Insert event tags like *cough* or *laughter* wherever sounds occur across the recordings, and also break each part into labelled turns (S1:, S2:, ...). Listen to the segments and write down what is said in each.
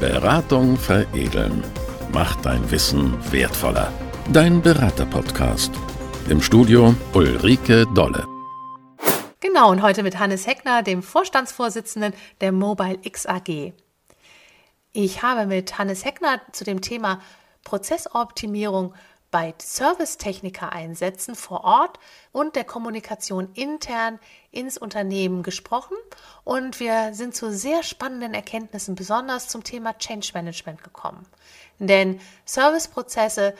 S1: Beratung veredeln. Macht dein Wissen wertvoller. Dein Berater-Podcast. Im Studio Ulrike Dolle.
S2: Genau, und heute mit Hannes Heckner, dem Vorstandsvorsitzenden der Mobile X AG. Ich habe mit Hannes Heckner zu dem Thema Prozessoptimierung bei Servicetechniker-Einsätzen vor Ort und der Kommunikation intern ins Unternehmen gesprochen und wir sind zu sehr spannenden Erkenntnissen, besonders zum Thema Change Management gekommen. Denn Serviceprozesse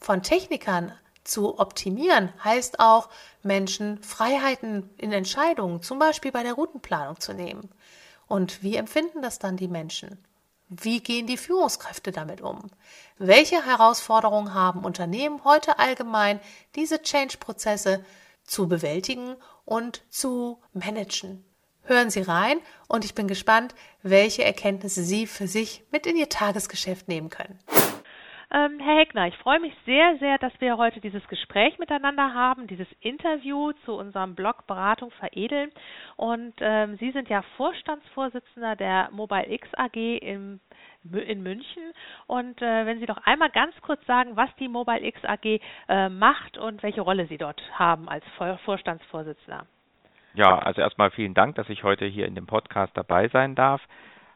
S2: von Technikern zu optimieren heißt auch, Menschen Freiheiten in Entscheidungen, zum Beispiel bei der Routenplanung zu nehmen. Und wie empfinden das dann die Menschen? Wie gehen die Führungskräfte damit um? Welche Herausforderungen haben Unternehmen heute allgemein, diese Change-Prozesse zu bewältigen und zu managen? Hören Sie rein und ich bin gespannt, welche Erkenntnisse Sie für sich mit in Ihr Tagesgeschäft nehmen können.
S3: Ähm, Herr Heckner, ich freue mich sehr, sehr, dass wir heute dieses Gespräch miteinander haben, dieses Interview zu unserem Blog Beratung veredeln. Und ähm, Sie sind ja Vorstandsvorsitzender der Mobile X AG im, in München. Und äh, wenn Sie doch einmal ganz kurz sagen, was die Mobile X AG äh, macht und welche Rolle Sie dort haben als Vorstandsvorsitzender.
S4: Ja, also erstmal vielen Dank, dass ich heute hier in dem Podcast dabei sein darf.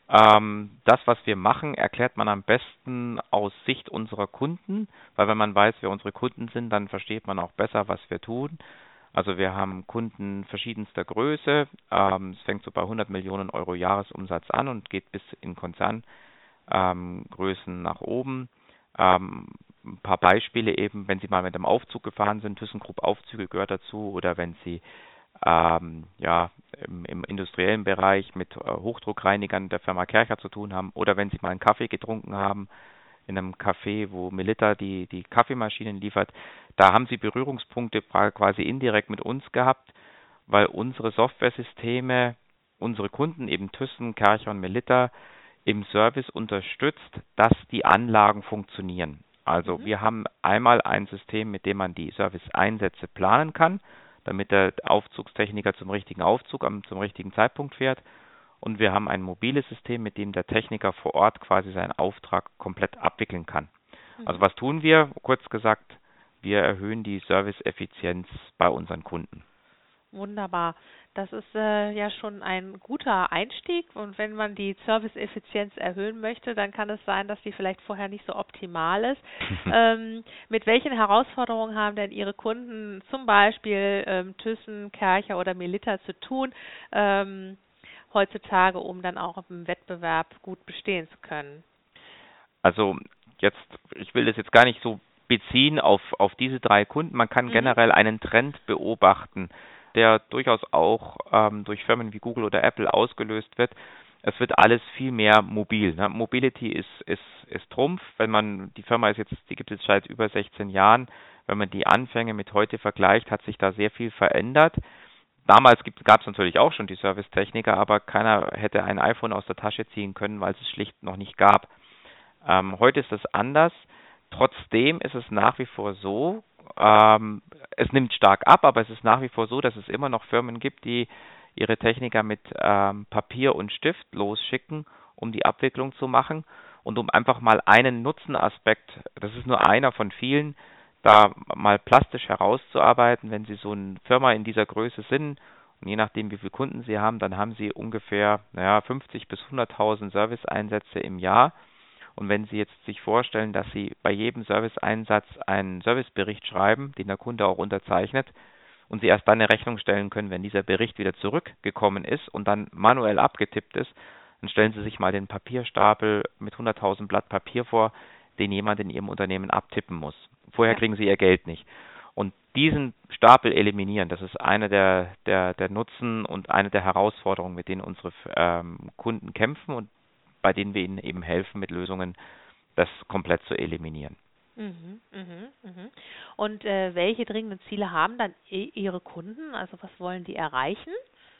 S4: Ähm, das, was wir machen, erklärt man am besten aus Sicht unserer Kunden, weil wenn man weiß, wer unsere Kunden sind, dann versteht man auch besser, was wir tun. Also wir haben Kunden verschiedenster Größe. Ähm, es fängt so bei 100 Millionen Euro Jahresumsatz an und geht bis in Konzerngrößen ähm, nach oben. Ähm, ein paar Beispiele eben, wenn Sie mal mit einem Aufzug gefahren sind, ThyssenKrupp Aufzüge gehört dazu, oder wenn Sie ähm, ja, im, im, industriellen Bereich mit äh, Hochdruckreinigern der Firma Kercher zu tun haben oder wenn Sie mal einen Kaffee getrunken haben in einem Café, wo Melitta die, die Kaffeemaschinen liefert, da haben Sie Berührungspunkte quasi indirekt mit uns gehabt, weil unsere Softwaresysteme unsere Kunden eben Thyssen, Kercher und Melitta im Service unterstützt, dass die Anlagen funktionieren. Also mhm. wir haben einmal ein System, mit dem man die Service-Einsätze planen kann damit der Aufzugstechniker zum richtigen Aufzug am, zum richtigen Zeitpunkt fährt. Und wir haben ein mobiles System, mit dem der Techniker vor Ort quasi seinen Auftrag komplett abwickeln kann. Mhm. Also was tun wir? Kurz gesagt, wir erhöhen die Serviceeffizienz bei unseren Kunden.
S3: Wunderbar. Das ist äh, ja schon ein guter Einstieg und wenn man die Serviceeffizienz erhöhen möchte, dann kann es sein, dass die vielleicht vorher nicht so optimal ist. *laughs* ähm, mit welchen Herausforderungen haben denn Ihre Kunden, zum Beispiel ähm, Thyssen, Kercher oder Melita, zu tun ähm, heutzutage, um dann auch im Wettbewerb gut bestehen zu können?
S4: Also jetzt, ich will das jetzt gar nicht so beziehen auf, auf diese drei Kunden. Man kann mhm. generell einen Trend beobachten der durchaus auch ähm, durch Firmen wie Google oder Apple ausgelöst wird. Es wird alles viel mehr mobil. Ne? Mobility ist, ist, ist Trumpf. Wenn man, die Firma ist jetzt, die gibt es seit über 16 Jahren. Wenn man die Anfänge mit heute vergleicht, hat sich da sehr viel verändert. Damals gab es natürlich auch schon die Servicetechniker, aber keiner hätte ein iPhone aus der Tasche ziehen können, weil es es schlicht noch nicht gab. Ähm, heute ist es anders. Trotzdem ist es nach wie vor so, ähm, es nimmt stark ab, aber es ist nach wie vor so, dass es immer noch Firmen gibt, die ihre Techniker mit ähm, Papier und Stift losschicken, um die Abwicklung zu machen. Und um einfach mal einen Nutzenaspekt, das ist nur einer von vielen, da mal plastisch herauszuarbeiten, wenn Sie so eine Firma in dieser Größe sind und je nachdem, wie viele Kunden Sie haben, dann haben Sie ungefähr naja, 50 bis 100.000 Serviceeinsätze im Jahr und wenn Sie jetzt sich vorstellen, dass Sie bei jedem Serviceeinsatz einen Servicebericht schreiben, den der Kunde auch unterzeichnet, und Sie erst dann eine Rechnung stellen können, wenn dieser Bericht wieder zurückgekommen ist und dann manuell abgetippt ist, dann stellen Sie sich mal den Papierstapel mit 100.000 Blatt Papier vor, den jemand in Ihrem Unternehmen abtippen muss. Vorher kriegen Sie Ihr Geld nicht. Und diesen Stapel eliminieren, das ist eine der, der, der Nutzen und eine der Herausforderungen, mit denen unsere ähm, Kunden kämpfen. Und bei denen wir ihnen eben helfen, mit Lösungen das komplett zu eliminieren.
S3: Mhm, mhm, mhm. Und äh, welche dringenden Ziele haben dann Ihre Kunden? Also was wollen die erreichen?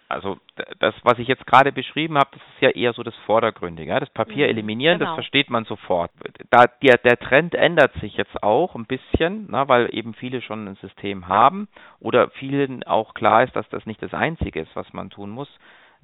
S4: Also das, was ich jetzt gerade beschrieben habe, das ist ja eher so das Vordergründige. Ja? Das Papier mhm, eliminieren, genau. das versteht man sofort. Da der, der Trend ändert sich jetzt auch ein bisschen, na, weil eben viele schon ein System haben oder vielen auch klar ist, dass das nicht das Einzige ist, was man tun muss.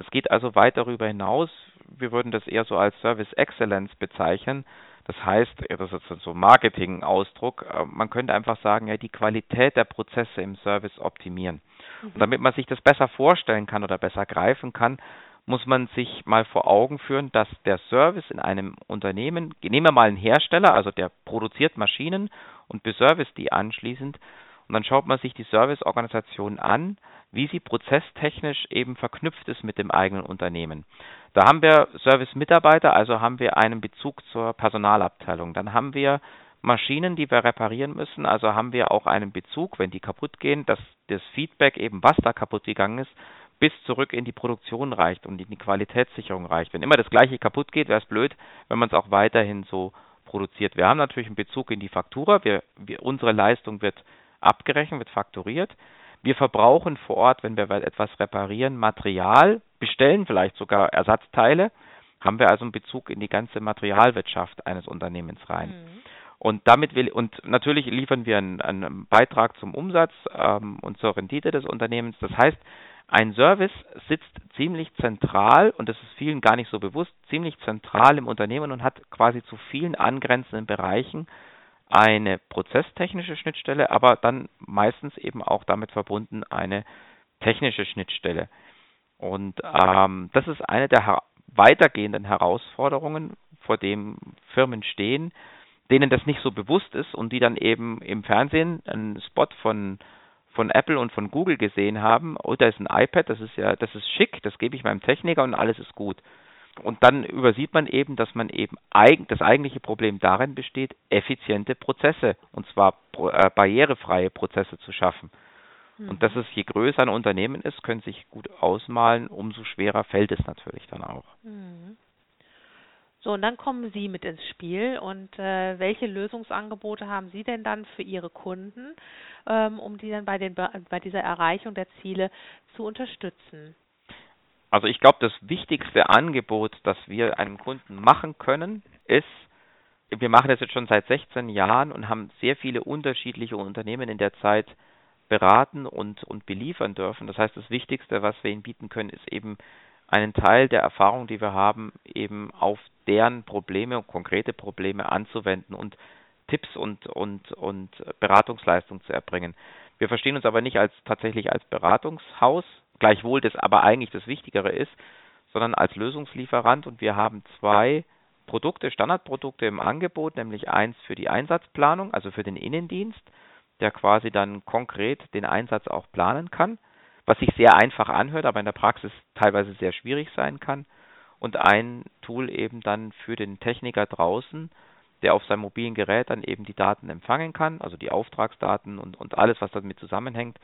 S4: Es geht also weit darüber hinaus. Wir würden das eher so als Service Excellence bezeichnen. Das heißt, das ist so ein Marketing-Ausdruck, äh, man könnte einfach sagen, ja, die Qualität der Prozesse im Service optimieren. Mhm. Und damit man sich das besser vorstellen kann oder besser greifen kann, muss man sich mal vor Augen führen, dass der Service in einem Unternehmen, nehmen wir mal einen Hersteller, also der produziert Maschinen und beservice die anschließend, und dann schaut man sich die Serviceorganisation an, wie sie prozesstechnisch eben verknüpft ist mit dem eigenen Unternehmen. Da haben wir Service-Mitarbeiter, also haben wir einen Bezug zur Personalabteilung. Dann haben wir Maschinen, die wir reparieren müssen, also haben wir auch einen Bezug, wenn die kaputt gehen, dass das Feedback eben, was da kaputt gegangen ist, bis zurück in die Produktion reicht und in die Qualitätssicherung reicht. Wenn immer das gleiche kaputt geht, wäre es blöd, wenn man es auch weiterhin so produziert. Wir haben natürlich einen Bezug in die Faktura. Wir, wir, unsere Leistung wird abgerechnet, wird fakturiert. Wir verbrauchen vor Ort, wenn wir etwas reparieren, Material, bestellen vielleicht sogar Ersatzteile, haben wir also einen Bezug in die ganze Materialwirtschaft eines Unternehmens rein. Mhm. Und damit will und natürlich liefern wir einen, einen Beitrag zum Umsatz ähm, und zur Rendite des Unternehmens. Das heißt, ein Service sitzt ziemlich zentral und das ist vielen gar nicht so bewusst, ziemlich zentral im Unternehmen und hat quasi zu vielen angrenzenden Bereichen eine prozesstechnische Schnittstelle, aber dann meistens eben auch damit verbunden eine technische Schnittstelle. Und ähm, das ist eine der her weitergehenden Herausforderungen, vor denen Firmen stehen, denen das nicht so bewusst ist und die dann eben im Fernsehen einen Spot von von Apple und von Google gesehen haben, oh, da ist ein iPad, das ist ja, das ist schick, das gebe ich meinem Techniker und alles ist gut. Und dann übersieht man eben, dass man eben eig das eigentliche Problem darin besteht, effiziente Prozesse und zwar äh, barrierefreie Prozesse zu schaffen. Mhm. Und dass es je größer ein Unternehmen ist, können sich gut ausmalen, umso schwerer fällt es natürlich dann auch. Mhm.
S3: So, und dann kommen Sie mit ins Spiel. Und äh, welche Lösungsangebote haben Sie denn dann für Ihre Kunden, ähm, um die dann bei, den, bei dieser Erreichung der Ziele zu unterstützen?
S4: Also ich glaube, das wichtigste Angebot, das wir einem Kunden machen können, ist, wir machen das jetzt schon seit 16 Jahren und haben sehr viele unterschiedliche Unternehmen in der Zeit beraten und, und beliefern dürfen. Das heißt, das Wichtigste, was wir ihnen bieten können, ist eben einen Teil der Erfahrung, die wir haben, eben auf deren Probleme, konkrete Probleme anzuwenden und Tipps und, und, und Beratungsleistung zu erbringen. Wir verstehen uns aber nicht als tatsächlich als Beratungshaus, gleichwohl das aber eigentlich das Wichtigere ist, sondern als Lösungslieferant und wir haben zwei Produkte, Standardprodukte im Angebot, nämlich eins für die Einsatzplanung, also für den Innendienst, der quasi dann konkret den Einsatz auch planen kann, was sich sehr einfach anhört, aber in der Praxis teilweise sehr schwierig sein kann. Und ein Tool eben dann für den Techniker draußen, der auf seinem mobilen Gerät dann eben die Daten empfangen kann, also die Auftragsdaten und, und alles, was damit zusammenhängt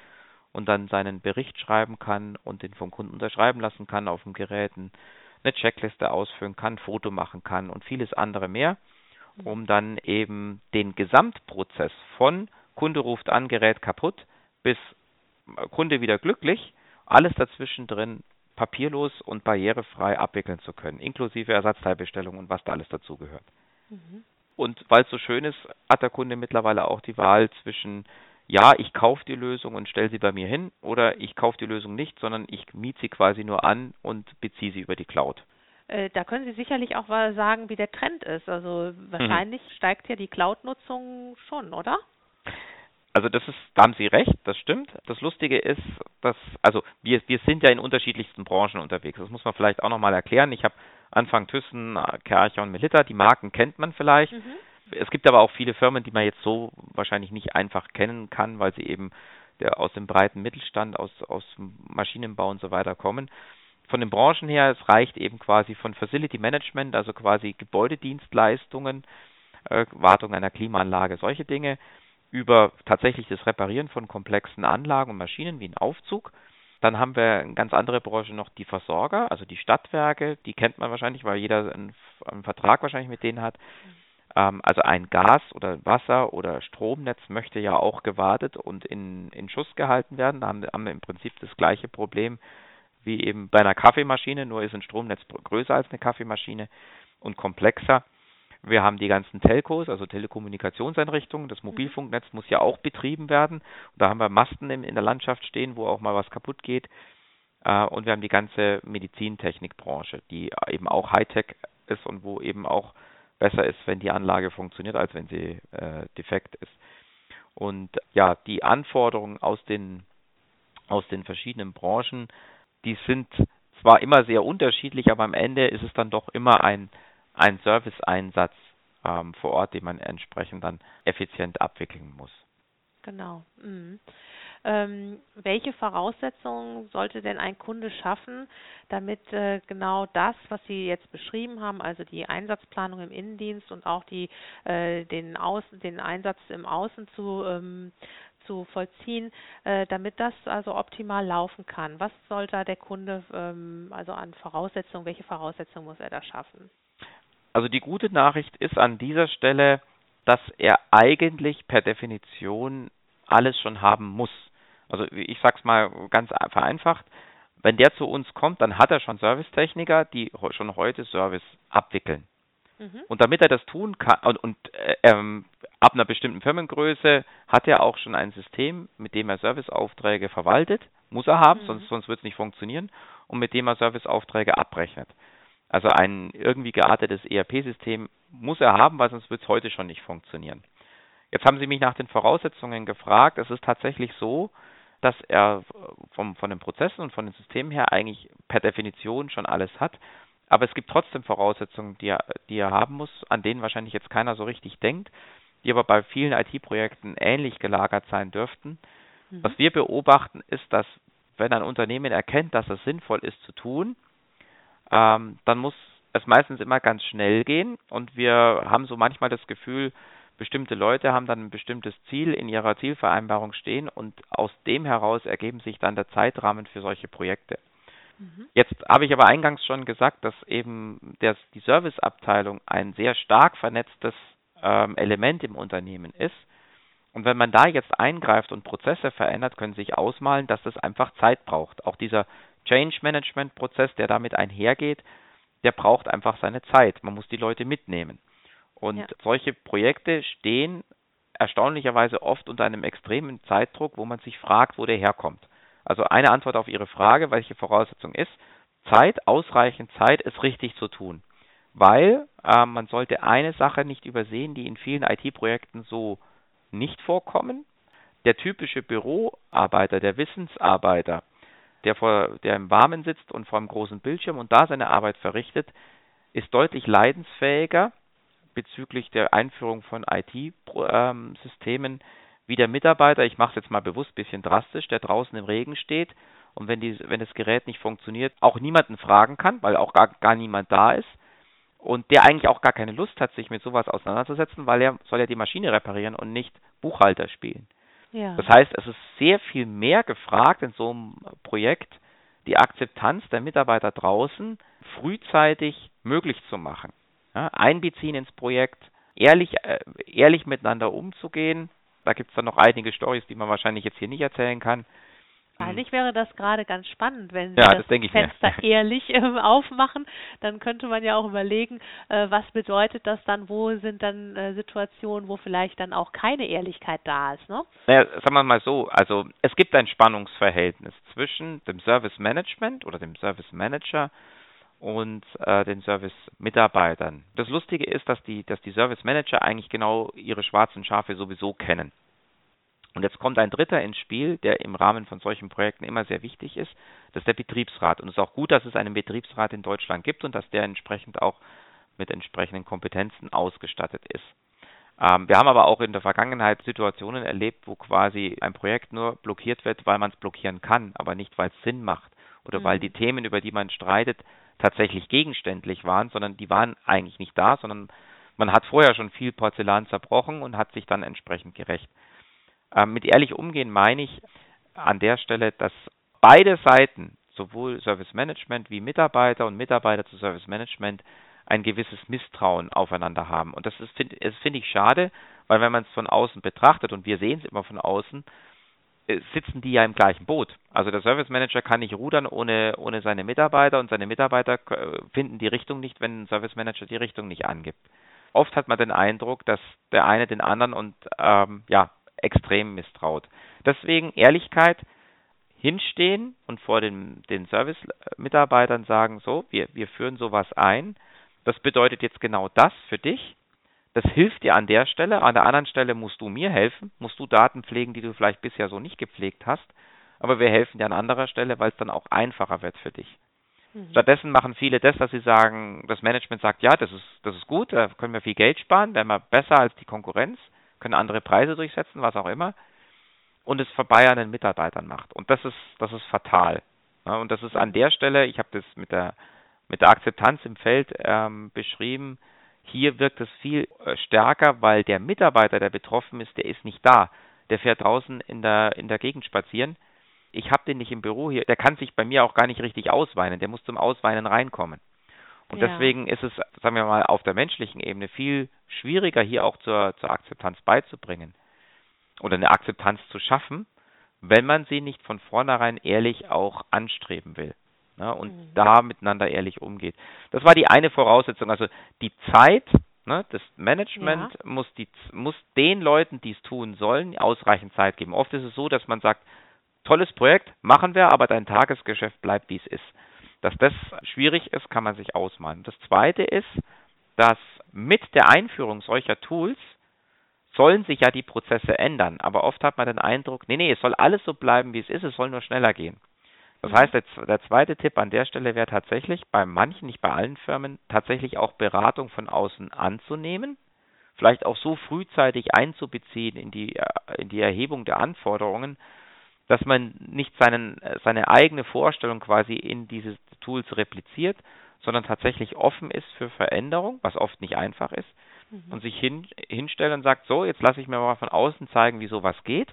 S4: und dann seinen Bericht schreiben kann und den vom Kunden unterschreiben lassen kann auf dem Gerät, eine Checkliste ausführen kann, Foto machen kann und vieles andere mehr, um dann eben den Gesamtprozess von Kunde ruft an, Gerät kaputt bis Kunde wieder glücklich, alles dazwischen drin papierlos und barrierefrei abwickeln zu können, inklusive Ersatzteilbestellung und was da alles dazugehört. Mhm. Und weil es so schön ist, hat der Kunde mittlerweile auch die Wahl zwischen ja, ich kaufe die Lösung und stelle sie bei mir hin oder ich kaufe die Lösung nicht, sondern ich miete sie quasi nur an und beziehe sie über die Cloud.
S3: Äh, da können Sie sicherlich auch mal sagen, wie der Trend ist. Also wahrscheinlich mhm. steigt ja die Cloud-Nutzung schon, oder?
S4: Also das ist, da haben Sie recht, das stimmt. Das Lustige ist, dass, also wir, wir sind ja in unterschiedlichsten Branchen unterwegs. Das muss man vielleicht auch nochmal erklären. Ich habe Anfang Thyssen, Kercher und Melitta, die Marken kennt man vielleicht. Mhm. Es gibt aber auch viele Firmen, die man jetzt so wahrscheinlich nicht einfach kennen kann, weil sie eben der, aus dem breiten Mittelstand, aus, aus Maschinenbau und so weiter kommen. Von den Branchen her, es reicht eben quasi von Facility Management, also quasi Gebäudedienstleistungen, äh, Wartung einer Klimaanlage, solche Dinge, über tatsächlich das Reparieren von komplexen Anlagen und Maschinen wie ein Aufzug. Dann haben wir eine ganz andere Branche noch die Versorger, also die Stadtwerke, die kennt man wahrscheinlich, weil jeder einen, einen Vertrag wahrscheinlich mit denen hat. Mhm also ein Gas- oder Wasser- oder Stromnetz möchte ja auch gewartet und in, in Schuss gehalten werden. Da haben, haben wir im Prinzip das gleiche Problem wie eben bei einer Kaffeemaschine, nur ist ein Stromnetz größer als eine Kaffeemaschine und komplexer. Wir haben die ganzen Telcos, also Telekommunikationseinrichtungen. Das Mobilfunknetz muss ja auch betrieben werden. Und da haben wir Masten in, in der Landschaft stehen, wo auch mal was kaputt geht. Äh, und wir haben die ganze Medizintechnikbranche, die eben auch Hightech ist und wo eben auch besser ist, wenn die Anlage funktioniert, als wenn sie äh, defekt ist. Und ja, die Anforderungen aus den aus den verschiedenen Branchen, die sind zwar immer sehr unterschiedlich, aber am Ende ist es dann doch immer ein ein Serviceeinsatz ähm, vor Ort, den man entsprechend dann effizient abwickeln muss.
S3: Genau. Mhm. Ähm, welche Voraussetzungen sollte denn ein Kunde schaffen, damit äh, genau das, was Sie jetzt beschrieben haben, also die Einsatzplanung im Innendienst und auch die, äh, den, Außen, den Einsatz im Außen zu, ähm, zu vollziehen, äh, damit das also optimal laufen kann? Was sollte der Kunde ähm, also an Voraussetzungen, welche Voraussetzungen muss er da schaffen?
S4: Also die gute Nachricht ist an dieser Stelle, dass er eigentlich per Definition alles schon haben muss. Also ich sag's mal ganz vereinfacht, wenn der zu uns kommt, dann hat er schon Servicetechniker, die schon heute Service abwickeln. Mhm. Und damit er das tun kann und, und äh, ähm, ab einer bestimmten Firmengröße hat er auch schon ein System, mit dem er Serviceaufträge verwaltet, muss er haben, mhm. sonst, sonst wird es nicht funktionieren, und mit dem er Serviceaufträge abrechnet. Also ein irgendwie geartetes ERP-System muss er haben, weil sonst wird es heute schon nicht funktionieren. Jetzt haben Sie mich nach den Voraussetzungen gefragt. Es ist tatsächlich so, dass er vom, von den Prozessen und von den Systemen her eigentlich per Definition schon alles hat. Aber es gibt trotzdem Voraussetzungen, die er, die er haben muss, an denen wahrscheinlich jetzt keiner so richtig denkt, die aber bei vielen IT-Projekten ähnlich gelagert sein dürften. Mhm. Was wir beobachten, ist, dass wenn ein Unternehmen erkennt, dass es sinnvoll ist zu tun, ähm, dann muss es meistens immer ganz schnell gehen und wir haben so manchmal das Gefühl, bestimmte Leute haben dann ein bestimmtes Ziel in ihrer Zielvereinbarung stehen und aus dem heraus ergeben sich dann der Zeitrahmen für solche Projekte. Mhm. Jetzt habe ich aber eingangs schon gesagt, dass eben das, die Serviceabteilung ein sehr stark vernetztes ähm, Element im Unternehmen ist. Und wenn man da jetzt eingreift und Prozesse verändert, können Sie sich ausmalen, dass das einfach Zeit braucht. Auch dieser Change Management Prozess, der damit einhergeht, der braucht einfach seine Zeit. Man muss die Leute mitnehmen. Und ja. solche Projekte stehen erstaunlicherweise oft unter einem extremen Zeitdruck, wo man sich fragt, wo der herkommt. Also eine Antwort auf Ihre Frage, welche Voraussetzung ist, Zeit, ausreichend Zeit, es richtig zu tun. Weil äh, man sollte eine Sache nicht übersehen, die in vielen IT-Projekten so nicht vorkommen. Der typische Büroarbeiter, der Wissensarbeiter, der, vor, der im Warmen sitzt und vor einem großen Bildschirm und da seine Arbeit verrichtet, ist deutlich leidensfähiger bezüglich der Einführung von IT-Systemen wie der Mitarbeiter, ich mache es jetzt mal bewusst ein bisschen drastisch, der draußen im Regen steht und wenn, die, wenn das Gerät nicht funktioniert, auch niemanden fragen kann, weil auch gar, gar niemand da ist und der eigentlich auch gar keine Lust hat, sich mit sowas auseinanderzusetzen, weil er soll ja die Maschine reparieren und nicht Buchhalter spielen. Ja. Das heißt, es ist sehr viel mehr gefragt in so einem Projekt, die Akzeptanz der Mitarbeiter draußen frühzeitig möglich zu machen. Ja, einbeziehen ins Projekt, ehrlich, äh, ehrlich miteinander umzugehen. Da gibt es dann noch einige Stories, die man wahrscheinlich jetzt hier nicht erzählen kann.
S3: Eigentlich wäre das gerade ganz spannend, wenn Sie ja, das, das Fenster mir. *laughs* ehrlich äh, aufmachen. Dann könnte man ja auch überlegen, äh, was bedeutet das dann, wo sind dann äh, Situationen, wo vielleicht dann auch keine Ehrlichkeit da ist. Ne?
S4: Naja, sagen wir mal so, also es gibt ein Spannungsverhältnis zwischen dem Service Management oder dem Service Manager und äh, den Service-Mitarbeitern. Das Lustige ist, dass die, dass die Service Manager eigentlich genau ihre schwarzen Schafe sowieso kennen. Und jetzt kommt ein Dritter ins Spiel, der im Rahmen von solchen Projekten immer sehr wichtig ist. Das ist der Betriebsrat. Und es ist auch gut, dass es einen Betriebsrat in Deutschland gibt und dass der entsprechend auch mit entsprechenden Kompetenzen ausgestattet ist. Ähm, wir haben aber auch in der Vergangenheit Situationen erlebt, wo quasi ein Projekt nur blockiert wird, weil man es blockieren kann, aber nicht, weil es Sinn macht oder mhm. weil die Themen, über die man streitet, tatsächlich gegenständlich waren, sondern die waren eigentlich nicht da, sondern man hat vorher schon viel Porzellan zerbrochen und hat sich dann entsprechend gerecht. Ähm, mit ehrlich umgehen meine ich an der Stelle, dass beide Seiten, sowohl Service Management wie Mitarbeiter und Mitarbeiter zu Service Management, ein gewisses Misstrauen aufeinander haben. Und das finde find ich schade, weil wenn man es von außen betrachtet, und wir sehen es immer von außen, äh, sitzen die ja im gleichen Boot. Also der Service Manager kann nicht rudern ohne, ohne seine Mitarbeiter und seine Mitarbeiter äh, finden die Richtung nicht, wenn ein Service Manager die Richtung nicht angibt. Oft hat man den Eindruck, dass der eine den anderen und ähm, ja extrem misstraut. Deswegen Ehrlichkeit hinstehen und vor den, den Service-Mitarbeitern sagen, so, wir, wir führen sowas ein. Das bedeutet jetzt genau das für dich. Das hilft dir an der Stelle. An der anderen Stelle musst du mir helfen, musst du Daten pflegen, die du vielleicht bisher so nicht gepflegt hast. Aber wir helfen dir an anderer Stelle, weil es dann auch einfacher wird für dich. Mhm. Stattdessen machen viele das, dass sie sagen, das Management sagt, ja, das ist, das ist gut, da können wir viel Geld sparen, werden wir besser als die Konkurrenz, können andere Preise durchsetzen, was auch immer. Und es vorbei an den Mitarbeitern macht. Und das ist, das ist fatal. Ja, und das ist an der Stelle, ich habe das mit der, mit der Akzeptanz im Feld ähm, beschrieben, hier wirkt es viel äh, stärker, weil der Mitarbeiter, der betroffen ist, der ist nicht da. Der fährt draußen in der, in der Gegend spazieren ich habe den nicht im Büro hier, der kann sich bei mir auch gar nicht richtig ausweinen, der muss zum Ausweinen reinkommen. Und ja. deswegen ist es, sagen wir mal, auf der menschlichen Ebene viel schwieriger, hier auch zur, zur Akzeptanz beizubringen oder eine Akzeptanz zu schaffen, wenn man sie nicht von vornherein ehrlich auch anstreben will ne, und mhm. da miteinander ehrlich umgeht. Das war die eine Voraussetzung. Also die Zeit, ne, das Management ja. muss, die, muss den Leuten, die es tun sollen, ausreichend Zeit geben. Oft ist es so, dass man sagt, tolles Projekt, machen wir, aber dein Tagesgeschäft bleibt, wie es ist. Dass das schwierig ist, kann man sich ausmalen. Das Zweite ist, dass mit der Einführung solcher Tools sollen sich ja die Prozesse ändern, aber oft hat man den Eindruck, nee, nee, es soll alles so bleiben, wie es ist, es soll nur schneller gehen. Das heißt, der, der zweite Tipp an der Stelle wäre tatsächlich, bei manchen, nicht bei allen Firmen, tatsächlich auch Beratung von außen anzunehmen, vielleicht auch so frühzeitig einzubeziehen in die, äh, in die Erhebung der Anforderungen, dass man nicht seinen, seine eigene Vorstellung quasi in diese Tools repliziert, sondern tatsächlich offen ist für Veränderung, was oft nicht einfach ist, mhm. und sich hin, hinstellt und sagt, so, jetzt lasse ich mir mal von außen zeigen, wie sowas geht.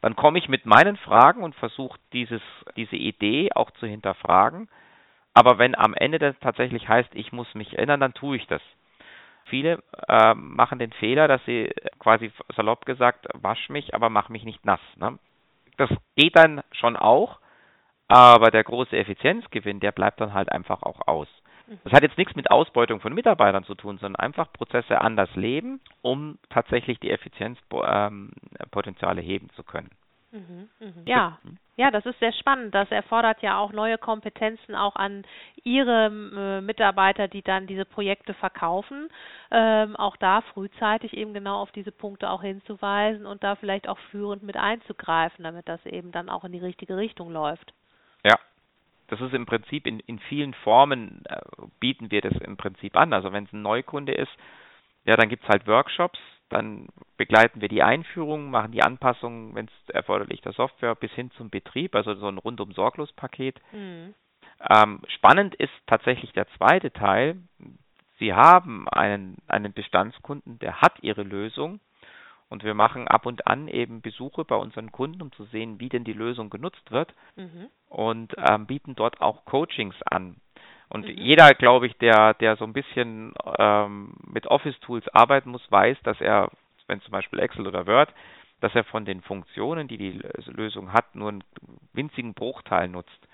S4: Dann komme ich mit meinen Fragen und versuche dieses, diese Idee auch zu hinterfragen. Aber wenn am Ende das tatsächlich heißt, ich muss mich ändern, dann tue ich das. Viele äh, machen den Fehler, dass sie quasi salopp gesagt, wasch mich, aber mach mich nicht nass. Ne? Das geht dann schon auch, aber der große Effizienzgewinn, der bleibt dann halt einfach auch aus. Mhm. Das hat jetzt nichts mit Ausbeutung von Mitarbeitern zu tun, sondern einfach Prozesse anders leben, um tatsächlich die Effizienzpotenziale ähm, heben zu können.
S3: Mhm, mh. Ja, ja, das ist sehr spannend. Das erfordert ja auch neue Kompetenzen auch an Ihre äh, Mitarbeiter, die dann diese Projekte verkaufen. Ähm, auch da frühzeitig eben genau auf diese Punkte auch hinzuweisen und da vielleicht auch führend mit einzugreifen, damit das eben dann auch in die richtige Richtung läuft.
S4: Ja, das ist im Prinzip in, in vielen Formen äh, bieten wir das im Prinzip an. Also wenn es ein Neukunde ist, ja, dann gibt es halt Workshops, dann begleiten wir die Einführung, machen die Anpassungen, wenn es erforderlich der Software, bis hin zum Betrieb, also so ein rundum sorglos Paket. Mhm. Ähm, spannend ist tatsächlich der zweite Teil. Sie haben einen, einen Bestandskunden, der hat ihre Lösung und wir machen ab und an eben Besuche bei unseren Kunden, um zu sehen, wie denn die Lösung genutzt wird mhm. und ähm, bieten dort auch Coachings an. Und mhm. jeder, glaube ich, der, der so ein bisschen ähm, mit Office-Tools arbeiten muss, weiß, dass er, wenn zum Beispiel Excel oder Word, dass er von den Funktionen, die die Lösung hat, nur einen winzigen Bruchteil nutzt.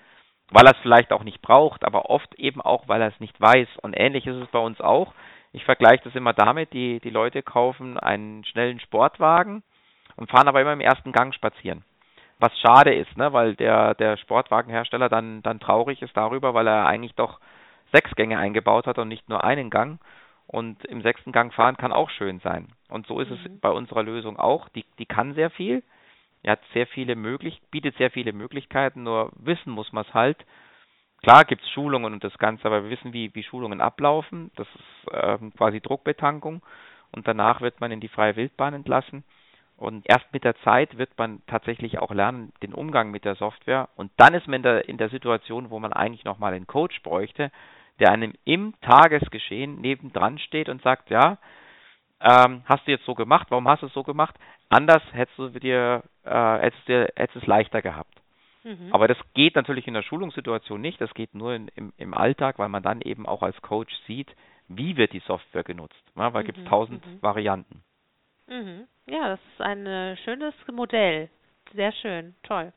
S4: Weil er es vielleicht auch nicht braucht, aber oft eben auch, weil er es nicht weiß. Und ähnlich ist es bei uns auch. Ich vergleiche das immer damit, die, die Leute kaufen einen schnellen Sportwagen und fahren aber immer im ersten Gang spazieren was schade ist, ne, weil der, der Sportwagenhersteller dann, dann traurig ist darüber, weil er eigentlich doch sechs Gänge eingebaut hat und nicht nur einen Gang. Und im sechsten Gang fahren kann auch schön sein. Und so ist mhm. es bei unserer Lösung auch. Die, die kann sehr viel. Er hat sehr viele möglich, bietet sehr viele Möglichkeiten, nur wissen muss man es halt. Klar gibt es Schulungen und das Ganze, aber wir wissen, wie, wie Schulungen ablaufen. Das ist ähm, quasi Druckbetankung und danach wird man in die freie Wildbahn entlassen. Und erst mit der Zeit wird man tatsächlich auch lernen, den Umgang mit der Software. Und dann ist man in der, in der Situation, wo man eigentlich nochmal einen Coach bräuchte, der einem im Tagesgeschehen nebendran steht und sagt, ja, ähm, hast du jetzt so gemacht, warum hast du es so gemacht? Anders hättest du dir, äh, hättest du hättest es leichter gehabt. Mhm. Aber das geht natürlich in der Schulungssituation nicht, das geht nur in, im, im Alltag, weil man dann eben auch als Coach sieht, wie wird die Software genutzt. Ja, weil mhm. gibt es tausend mhm. Varianten.
S3: Mhm. Ja, das ist ein äh, schönes Modell. Sehr schön, toll.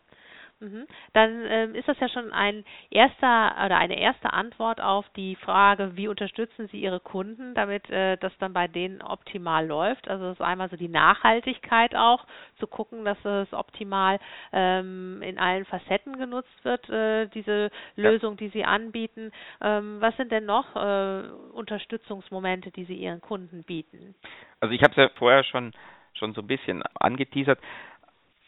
S3: Mhm. Dann ähm, ist das ja schon ein erster oder eine erste Antwort auf die Frage, wie unterstützen Sie Ihre Kunden, damit äh, das dann bei denen optimal läuft. Also das ist einmal so die Nachhaltigkeit auch, zu gucken, dass es optimal ähm, in allen Facetten genutzt wird, äh, diese Lösung, die Sie anbieten. Ähm, was sind denn noch äh, Unterstützungsmomente, die Sie Ihren Kunden bieten?
S4: Also ich habe es ja vorher schon schon so ein bisschen angeteasert.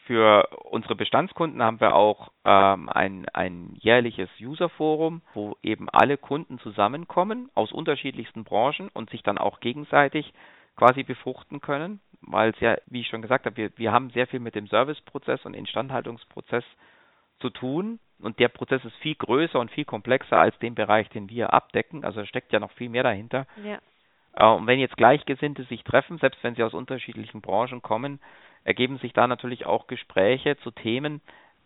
S4: Für unsere Bestandskunden haben wir auch ähm, ein, ein jährliches Userforum, wo eben alle Kunden zusammenkommen aus unterschiedlichsten Branchen und sich dann auch gegenseitig quasi befruchten können, weil es ja, wie ich schon gesagt habe, wir, wir haben sehr viel mit dem Serviceprozess und Instandhaltungsprozess zu tun und der Prozess ist viel größer und viel komplexer als den Bereich, den wir abdecken. Also steckt ja noch viel mehr dahinter. Ja. Äh, und wenn jetzt Gleichgesinnte sich treffen, selbst wenn sie aus unterschiedlichen Branchen kommen, ergeben sich da natürlich auch Gespräche zu Themen,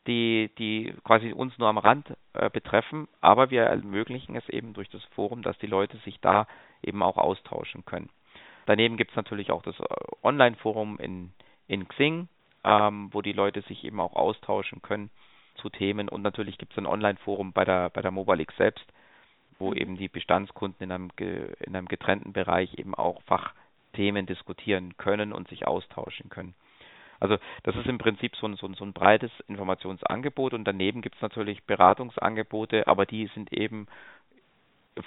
S4: die, die quasi uns nur am Rand äh, betreffen, aber wir ermöglichen es eben durch das Forum, dass die Leute sich da eben auch austauschen können. Daneben gibt es natürlich auch das äh, Online-Forum in, in Xing, ähm, wo die Leute sich eben auch austauschen können zu Themen und natürlich gibt es ein Online-Forum bei der, bei der Mobile X selbst, wo eben die Bestandskunden in einem, in einem getrennten Bereich eben auch Fachthemen diskutieren können und sich austauschen können. Also das ist im Prinzip so ein, so ein, so ein breites Informationsangebot und daneben gibt es natürlich Beratungsangebote, aber die sind eben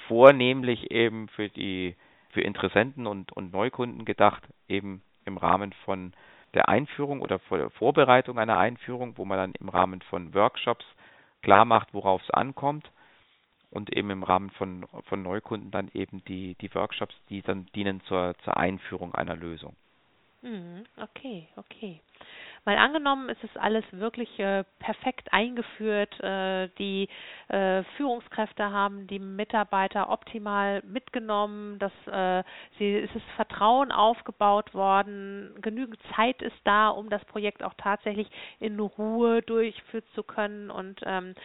S4: vornehmlich eben für die für Interessenten und, und Neukunden gedacht, eben im Rahmen von der Einführung oder der Vorbereitung einer Einführung, wo man dann im Rahmen von Workshops klar macht, worauf es ankommt und eben im Rahmen von, von Neukunden dann eben die, die Workshops, die dann dienen zur, zur Einführung einer Lösung.
S3: Mhm, okay, okay. Mal angenommen, es ist alles wirklich äh, perfekt eingeführt, äh, die äh, Führungskräfte haben die Mitarbeiter optimal mitgenommen, dass äh, sie, es ist Vertrauen aufgebaut worden, genügend Zeit ist da, um das Projekt auch tatsächlich in Ruhe durchführen zu können und ähm,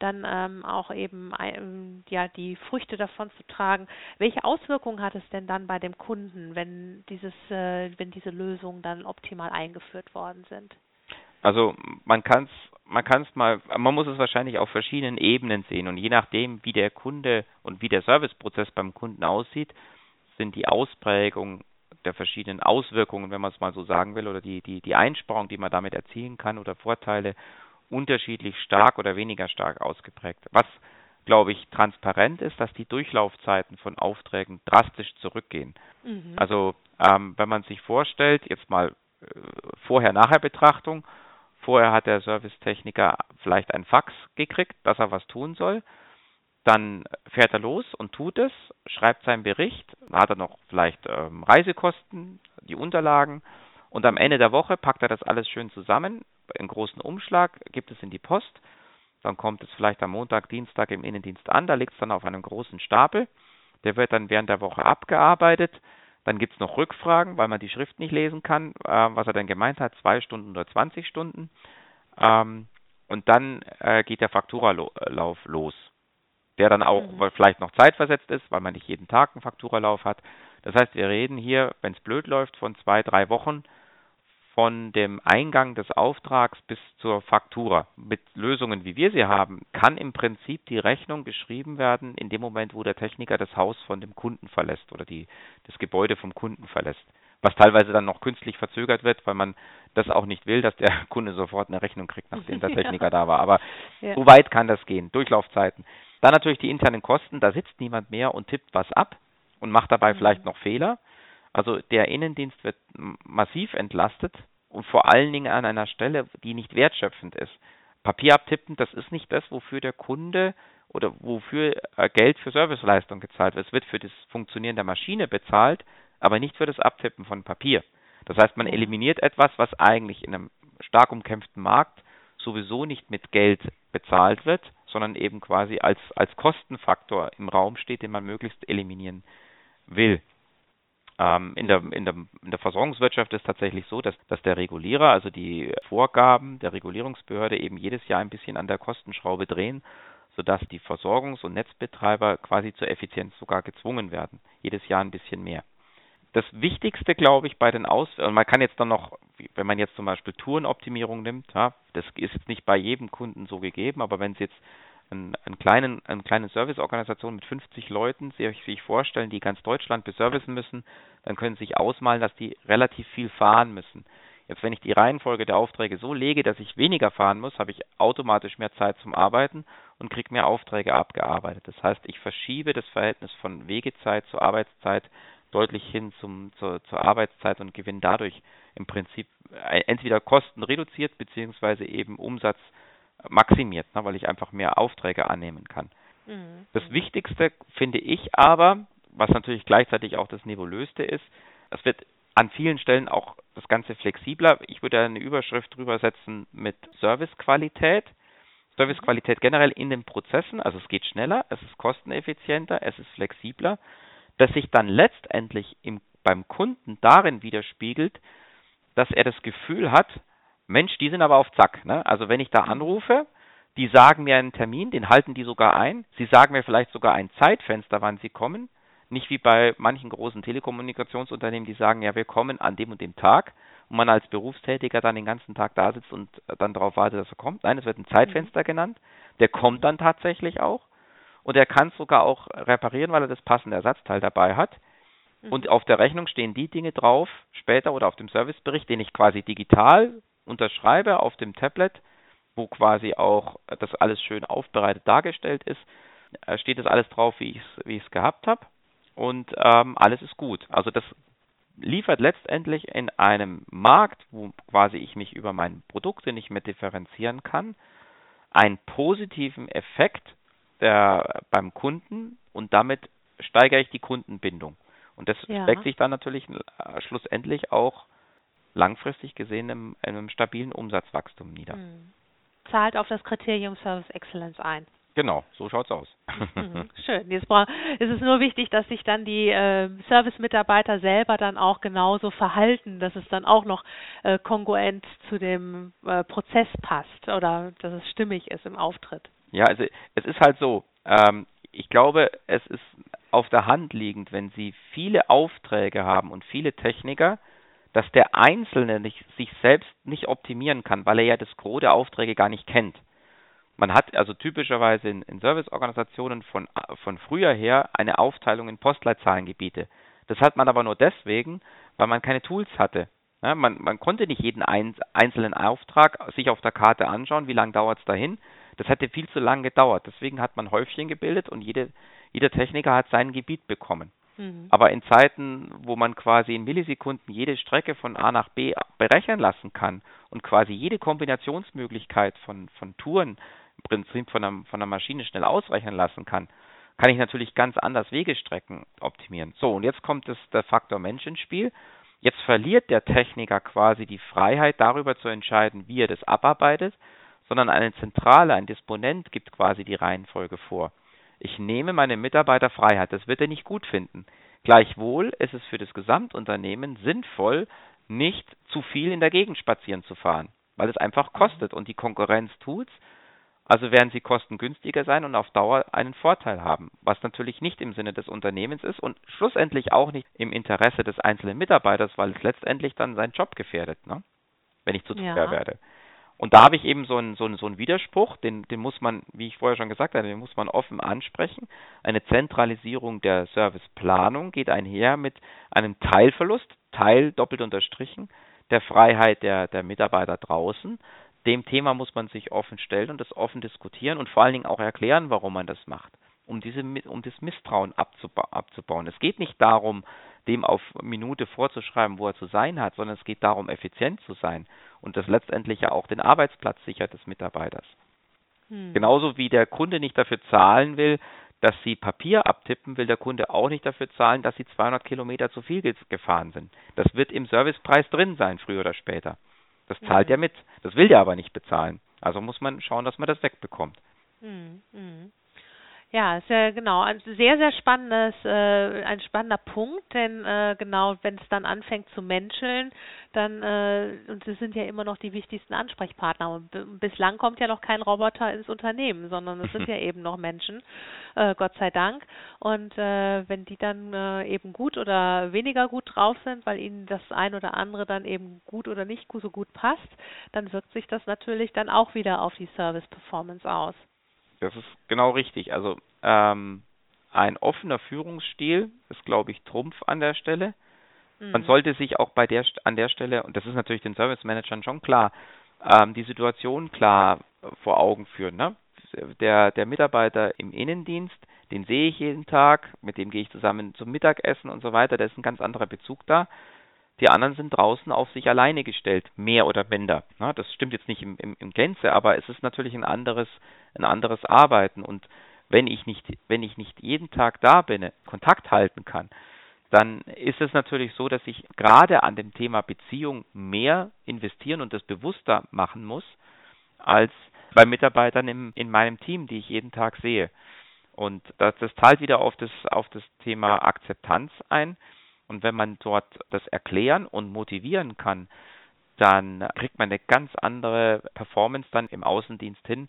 S3: dann ähm, auch eben ähm, ja die Früchte davon zu tragen. Welche Auswirkungen hat es denn dann bei dem Kunden, wenn dieses, äh, wenn diese Lösungen dann optimal eingeführt worden sind?
S4: Also man kann es man kann es mal, man muss es wahrscheinlich auf verschiedenen Ebenen sehen und je nachdem, wie der Kunde und wie der Serviceprozess beim Kunden aussieht, sind die Ausprägungen der verschiedenen Auswirkungen, wenn man es mal so sagen will, oder die, die, die Einsparung, die man damit erzielen kann oder Vorteile unterschiedlich stark oder weniger stark ausgeprägt. Was, glaube ich, transparent ist, dass die Durchlaufzeiten von Aufträgen drastisch zurückgehen. Mhm. Also ähm, wenn man sich vorstellt, jetzt mal äh, Vorher-Nachher-Betrachtung, vorher hat der Servicetechniker vielleicht ein Fax gekriegt, dass er was tun soll. Dann fährt er los und tut es, schreibt seinen Bericht, dann hat er noch vielleicht ähm, Reisekosten, die Unterlagen und am Ende der Woche packt er das alles schön zusammen, einen großen Umschlag, gibt es in die Post. Dann kommt es vielleicht am Montag, Dienstag im Innendienst an. Da liegt es dann auf einem großen Stapel. Der wird dann während der Woche abgearbeitet. Dann gibt es noch Rückfragen, weil man die Schrift nicht lesen kann, äh, was er denn gemeint hat, zwei Stunden oder 20 Stunden. Ähm, und dann äh, geht der Fakturalauf los, der dann auch mhm. vielleicht noch zeitversetzt ist, weil man nicht jeden Tag einen Fakturalauf hat. Das heißt, wir reden hier, wenn es blöd läuft, von zwei, drei Wochen von dem Eingang des Auftrags bis zur Faktura. Mit Lösungen, wie wir sie haben, kann im Prinzip die Rechnung geschrieben werden in dem Moment, wo der Techniker das Haus von dem Kunden verlässt oder die, das Gebäude vom Kunden verlässt. Was teilweise dann noch künstlich verzögert wird, weil man das auch nicht will, dass der *laughs* Kunde sofort eine Rechnung kriegt, nachdem der Techniker ja. *laughs* da war. Aber ja. so weit kann das gehen. Durchlaufzeiten. Dann natürlich die internen Kosten. Da sitzt niemand mehr und tippt was ab und macht dabei mhm. vielleicht noch Fehler. Also der Innendienst wird massiv entlastet und vor allen Dingen an einer Stelle, die nicht wertschöpfend ist. Papier abtippen, das ist nicht das, wofür der Kunde oder wofür äh, Geld für Serviceleistung gezahlt wird. Es wird für das Funktionieren der Maschine bezahlt, aber nicht für das Abtippen von Papier. Das heißt, man eliminiert etwas, was eigentlich in einem stark umkämpften Markt sowieso nicht mit Geld bezahlt wird, sondern eben quasi als, als Kostenfaktor im Raum steht, den man möglichst eliminieren will. Ähm, in, der, in, der, in der Versorgungswirtschaft ist tatsächlich so, dass, dass der Regulierer, also die Vorgaben der Regulierungsbehörde eben jedes Jahr ein bisschen an der Kostenschraube drehen, sodass die Versorgungs- und Netzbetreiber quasi zur Effizienz sogar gezwungen werden. Jedes Jahr ein bisschen mehr. das Wichtigste, glaube ich, bei den Aus, man kann jetzt dann noch, wenn man jetzt zum Beispiel Tourenoptimierung nimmt, ja, das ist jetzt nicht bei jedem Kunden so gegeben, aber wenn Sie jetzt einen, einen kleinen, eine kleine Serviceorganisation mit 50 Leuten sich, sich vorstellen, die ganz Deutschland beservicen müssen, dann können Sie sich ausmalen, dass die relativ viel fahren müssen. Jetzt, wenn ich die Reihenfolge der Aufträge so lege, dass ich weniger fahren muss, habe ich automatisch mehr Zeit zum Arbeiten und kriege mehr Aufträge abgearbeitet. Das heißt, ich verschiebe das Verhältnis von Wegezeit zur Arbeitszeit deutlich hin zum, zur, zur Arbeitszeit und gewinne dadurch im Prinzip äh, entweder Kosten reduziert beziehungsweise eben Umsatz maximiert, ne, weil ich einfach mehr Aufträge annehmen kann. Mhm. Das Wichtigste finde ich aber, was natürlich gleichzeitig auch das Nebulöste ist, es wird an vielen Stellen auch das Ganze flexibler. Ich würde eine Überschrift drüber setzen mit Servicequalität. Servicequalität generell in den Prozessen, also es geht schneller, es ist kosteneffizienter, es ist flexibler, das sich dann letztendlich im, beim Kunden darin widerspiegelt, dass er das Gefühl hat, Mensch, die sind aber auf Zack. Ne? Also wenn ich da anrufe, die sagen mir einen Termin, den halten die sogar ein. Sie sagen mir vielleicht sogar ein Zeitfenster, wann sie kommen. Nicht wie bei manchen großen Telekommunikationsunternehmen, die sagen, ja, wir kommen an dem und dem Tag und man als Berufstätiger dann den ganzen Tag da sitzt und dann darauf wartet, dass er kommt. Nein, es wird ein Zeitfenster genannt. Der kommt dann tatsächlich auch und er kann es sogar auch reparieren, weil er das passende Ersatzteil dabei hat. Mhm. Und auf der Rechnung stehen die Dinge drauf, später oder auf dem Servicebericht, den ich quasi digital unterschreibe auf dem Tablet, wo quasi auch das alles schön aufbereitet dargestellt ist, äh, steht das alles drauf, wie ich es wie gehabt habe und ähm, alles ist gut. Also das liefert letztendlich in einem Markt, wo quasi ich mich über meine Produkte nicht mehr differenzieren kann, einen positiven Effekt der, beim Kunden und damit steigere ich die Kundenbindung. Und das ja. sich dann natürlich äh, schlussendlich auch langfristig gesehen in einem stabilen Umsatzwachstum nieder. Mhm.
S3: Zahlt auf das Kriterium Service Excellence ein.
S4: Genau, so schaut's aus.
S3: Mhm, schön. Jetzt ist es nur wichtig, dass sich dann die äh, Service-Mitarbeiter selber dann auch genauso verhalten, dass es dann auch noch äh, kongruent zu dem äh, Prozess passt oder dass es stimmig ist im Auftritt.
S4: Ja, also es ist halt so. Ähm, ich glaube, es ist auf der Hand liegend, wenn Sie viele Aufträge haben und viele Techniker, dass der Einzelne nicht, sich selbst nicht optimieren kann, weil er ja das Gros der Aufträge gar nicht kennt. Man hat also typischerweise in, in Serviceorganisationen von, von früher her eine Aufteilung in Postleitzahlengebiete. Das hat man aber nur deswegen, weil man keine Tools hatte. Ja, man, man, konnte nicht jeden ein, einzelnen Auftrag sich auf der Karte anschauen, wie lange dauert es dahin. Das hätte viel zu lange gedauert. Deswegen hat man Häufchen gebildet und jede, jeder Techniker hat sein Gebiet bekommen. Mhm. Aber in Zeiten, wo man quasi in Millisekunden jede Strecke von A nach B berechnen lassen kann und quasi jede Kombinationsmöglichkeit von, von Touren im Prinzip von einer, von einer Maschine schnell ausrechnen lassen kann, kann ich natürlich ganz anders Wegestrecken optimieren. So, und jetzt kommt das, der Faktor Mensch ins Spiel. Jetzt verliert der Techniker quasi die Freiheit, darüber zu entscheiden, wie er das abarbeitet, sondern eine Zentrale, ein Disponent gibt quasi die Reihenfolge vor. Ich nehme meine Mitarbeiter Freiheit, das wird er nicht gut finden. Gleichwohl ist es für das Gesamtunternehmen sinnvoll, nicht zu viel in der Gegend spazieren zu fahren, weil es einfach kostet und die Konkurrenz tut's also werden sie kostengünstiger sein und auf Dauer einen Vorteil haben, was natürlich nicht im Sinne des Unternehmens ist und schlussendlich auch nicht im Interesse des einzelnen Mitarbeiters, weil es letztendlich dann seinen Job gefährdet, ne? wenn ich zu teuer ja. werde. Und da habe ich eben so einen, so einen, so einen Widerspruch, den, den muss man, wie ich vorher schon gesagt habe, den muss man offen ansprechen. Eine Zentralisierung der Serviceplanung geht einher mit einem Teilverlust, Teil doppelt unterstrichen, der Freiheit der, der Mitarbeiter draußen dem Thema muss man sich offen stellen und das offen diskutieren und vor allen Dingen auch erklären, warum man das macht, um, diese, um das Misstrauen abzuba abzubauen. Es geht nicht darum, dem auf Minute vorzuschreiben, wo er zu sein hat, sondern es geht darum, effizient zu sein und das letztendlich ja auch den Arbeitsplatz sichert des Mitarbeiters. Hm. Genauso wie der Kunde nicht dafür zahlen will, dass sie Papier abtippen, will der Kunde auch nicht dafür zahlen, dass sie 200 Kilometer zu viel gefahren sind. Das wird im Servicepreis drin sein, früher oder später. Das zahlt mhm. er mit. Das will der aber nicht bezahlen. Also muss man schauen, dass man das wegbekommt.
S3: Mhm. Ja, ist ja genau ein sehr, sehr spannendes, äh, ein spannender Punkt, denn äh, genau, wenn es dann anfängt zu menscheln, dann äh, und sie sind ja immer noch die wichtigsten Ansprechpartner. Und bislang kommt ja noch kein Roboter ins Unternehmen, sondern es sind *laughs* ja eben noch Menschen, äh, Gott sei Dank. Und äh, wenn die dann äh, eben gut oder weniger gut drauf sind, weil ihnen das ein oder andere dann eben gut oder nicht so gut passt, dann wirkt sich das natürlich dann auch wieder auf die Service Performance aus.
S4: Das ist genau richtig. Also ähm, ein offener Führungsstil ist, glaube ich, Trumpf an der Stelle. Mhm. Man sollte sich auch bei der an der Stelle, und das ist natürlich den Service Managern schon klar, ähm, die Situation klar vor Augen führen. Ne? Der, der Mitarbeiter im Innendienst, den sehe ich jeden Tag, mit dem gehe ich zusammen zum Mittagessen und so weiter, da ist ein ganz anderer Bezug da. Die anderen sind draußen auf sich alleine gestellt, mehr oder minder. Ne? Das stimmt jetzt nicht im, im, im Gänze, aber es ist natürlich ein anderes, ein anderes Arbeiten. Und wenn ich nicht, wenn ich nicht jeden Tag da bin, Kontakt halten kann, dann ist es natürlich so, dass ich gerade an dem Thema Beziehung mehr investieren und das bewusster machen muss, als bei Mitarbeitern im, in meinem Team, die ich jeden Tag sehe. Und das, das zahlt wieder auf das, auf das Thema Akzeptanz ein. Und wenn man dort das erklären und motivieren kann, dann kriegt man eine ganz andere Performance dann im Außendienst hin,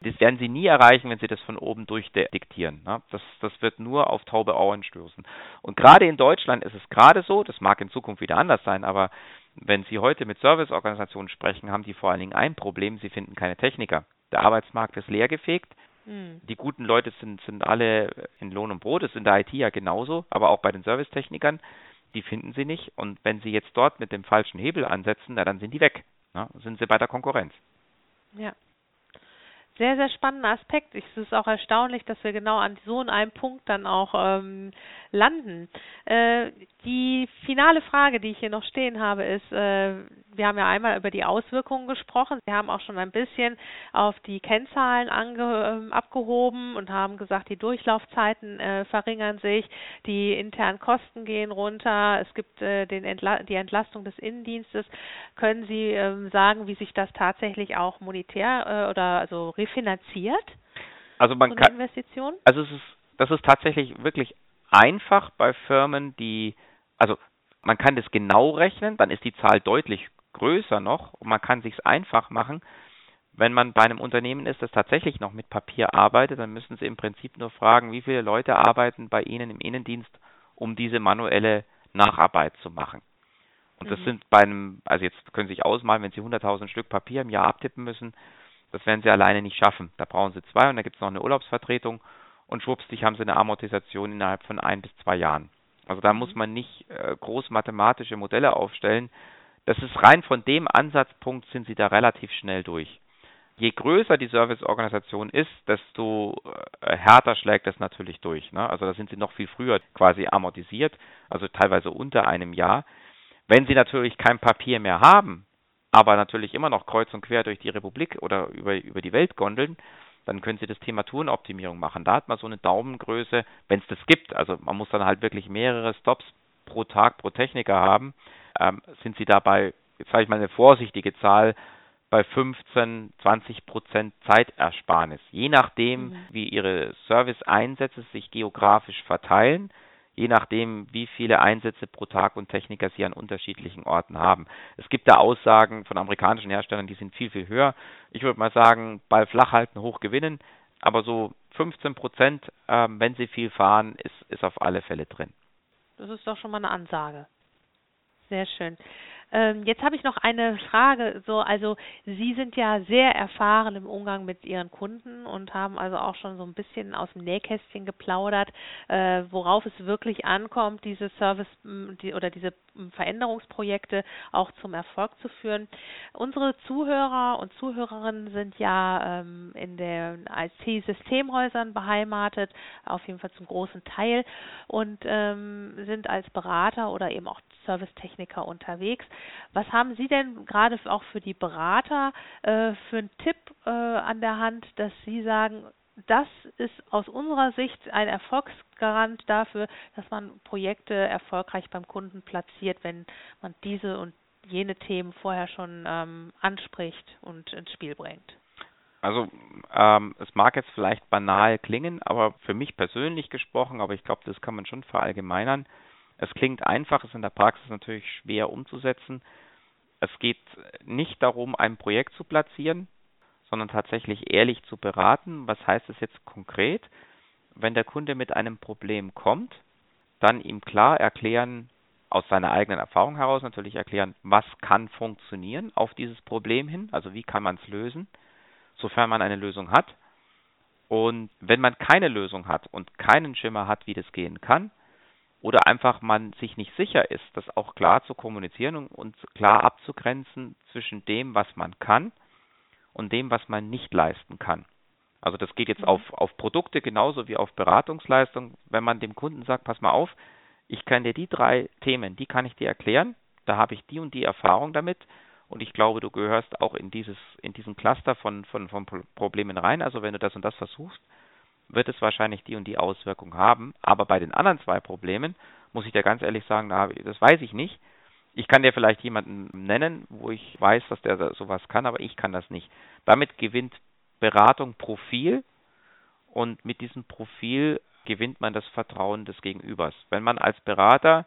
S4: das werden sie nie erreichen, wenn sie das von oben durchdiktieren. Ne? Das, das wird nur auf taube Ohren stößen. Und gerade in Deutschland ist es gerade so, das mag in Zukunft wieder anders sein, aber wenn Sie heute mit Serviceorganisationen sprechen, haben die vor allen Dingen ein Problem, sie finden keine Techniker. Der Arbeitsmarkt ist leergefegt. Mhm. Die guten Leute sind, sind alle in Lohn und Brot, das ist in der IT ja genauso, aber auch bei den Servicetechnikern, die finden sie nicht. Und wenn sie jetzt dort mit dem falschen Hebel ansetzen, na, dann sind die weg. Ne? Sind sie bei der Konkurrenz.
S3: Ja, sehr, sehr spannender Aspekt. Es ist auch erstaunlich, dass wir genau an so einem Punkt dann auch ähm, landen. Äh, die finale Frage, die ich hier noch stehen habe, ist, äh, wir haben ja einmal über die Auswirkungen gesprochen. Wir haben auch schon ein bisschen auf die Kennzahlen ange, äh, abgehoben und haben gesagt, die Durchlaufzeiten äh, verringern sich, die internen Kosten gehen runter, es gibt äh, den Entla die Entlastung des Innendienstes. Können Sie ähm, sagen, wie sich das tatsächlich auch monetär äh, oder also refinanziert?
S4: Also man so kann Investition? Also es ist das ist tatsächlich wirklich einfach bei Firmen, die, also man kann das genau rechnen, dann ist die Zahl deutlich größer noch und man kann sich einfach machen. Wenn man bei einem Unternehmen ist, das tatsächlich noch mit Papier arbeitet, dann müssen Sie im Prinzip nur fragen, wie viele Leute arbeiten bei Ihnen im Innendienst, um diese manuelle Nacharbeit zu machen. Und das mhm. sind bei einem, also jetzt können Sie sich ausmalen, wenn Sie 100.000 Stück Papier im Jahr abtippen müssen, das werden Sie alleine nicht schaffen. Da brauchen Sie zwei und da gibt es noch eine Urlaubsvertretung und schwuppstig haben sie eine Amortisation innerhalb von ein bis zwei Jahren. Also da muss mhm. man nicht äh, groß mathematische Modelle aufstellen. Das ist rein von dem Ansatzpunkt sind sie da relativ schnell durch. Je größer die Serviceorganisation ist, desto äh, härter schlägt das natürlich durch. Ne? Also da sind sie noch viel früher quasi amortisiert, also teilweise unter einem Jahr. Wenn sie natürlich kein Papier mehr haben, aber natürlich immer noch kreuz und quer durch die Republik oder über, über die Welt gondeln, dann können Sie das Thema Tourenoptimierung machen. Da hat man so eine Daumengröße, wenn es das gibt. Also man muss dann halt wirklich mehrere Stops pro Tag pro Techniker haben. Ähm, sind Sie dabei, jetzt sage ich mal eine vorsichtige Zahl, bei 15, 20 Prozent Zeitersparnis. Je nachdem, mhm. wie Ihre Service-Einsätze sich geografisch verteilen, je nachdem, wie viele Einsätze pro Tag und Techniker sie an unterschiedlichen Orten haben. Es gibt da Aussagen von amerikanischen Herstellern, die sind viel, viel höher. Ich würde mal sagen, Ball flach halten, hoch gewinnen, aber so 15 Prozent, ähm, wenn sie viel fahren, ist, ist auf alle Fälle drin.
S3: Das ist doch schon mal eine Ansage. Sehr schön. Ähm, jetzt habe ich noch eine Frage. So, also Sie sind ja sehr erfahren im Umgang mit Ihren Kunden und haben also auch schon so ein bisschen aus dem Nähkästchen geplaudert, äh, worauf es wirklich ankommt, diese Service die, oder diese Veränderungsprojekte auch zum Erfolg zu führen. Unsere Zuhörer und Zuhörerinnen sind ja ähm, in den IT-Systemhäusern beheimatet, auf jeden Fall zum großen Teil und ähm, sind als Berater oder eben auch Servicetechniker unterwegs. Was haben Sie denn gerade auch für die Berater äh, für einen Tipp äh, an der Hand, dass Sie sagen, das ist aus unserer Sicht ein Erfolgsgarant dafür, dass man Projekte erfolgreich beim Kunden platziert, wenn man diese und jene Themen vorher schon ähm, anspricht und ins Spiel bringt.
S4: Also ähm, es mag jetzt vielleicht banal klingen, aber für mich persönlich gesprochen, aber ich glaube, das kann man schon verallgemeinern. Es klingt einfach, ist in der Praxis natürlich schwer umzusetzen. Es geht nicht darum, ein Projekt zu platzieren, sondern tatsächlich ehrlich zu beraten. Was heißt das jetzt konkret? wenn der Kunde mit einem Problem kommt, dann ihm klar erklären, aus seiner eigenen Erfahrung heraus natürlich erklären, was kann funktionieren auf dieses Problem hin, also wie kann man es lösen, sofern man eine Lösung hat. Und wenn man keine Lösung hat und keinen Schimmer hat, wie das gehen kann, oder einfach man sich nicht sicher ist, das auch klar zu kommunizieren und, und klar abzugrenzen zwischen dem, was man kann und dem, was man nicht leisten kann. Also das geht jetzt mhm. auf, auf Produkte genauso wie auf Beratungsleistung. Wenn man dem Kunden sagt, pass mal auf, ich kann dir die drei Themen, die kann ich dir erklären, da habe ich die und die Erfahrung damit und ich glaube, du gehörst auch in dieses, in diesen Cluster von, von, von Problemen rein. Also wenn du das und das versuchst, wird es wahrscheinlich die und die Auswirkung haben. Aber bei den anderen zwei Problemen muss ich dir ganz ehrlich sagen, das weiß ich nicht. Ich kann dir vielleicht jemanden nennen, wo ich weiß, dass der sowas kann, aber ich kann das nicht. Damit gewinnt Beratung Profil und mit diesem Profil gewinnt man das Vertrauen des Gegenübers. Wenn man als Berater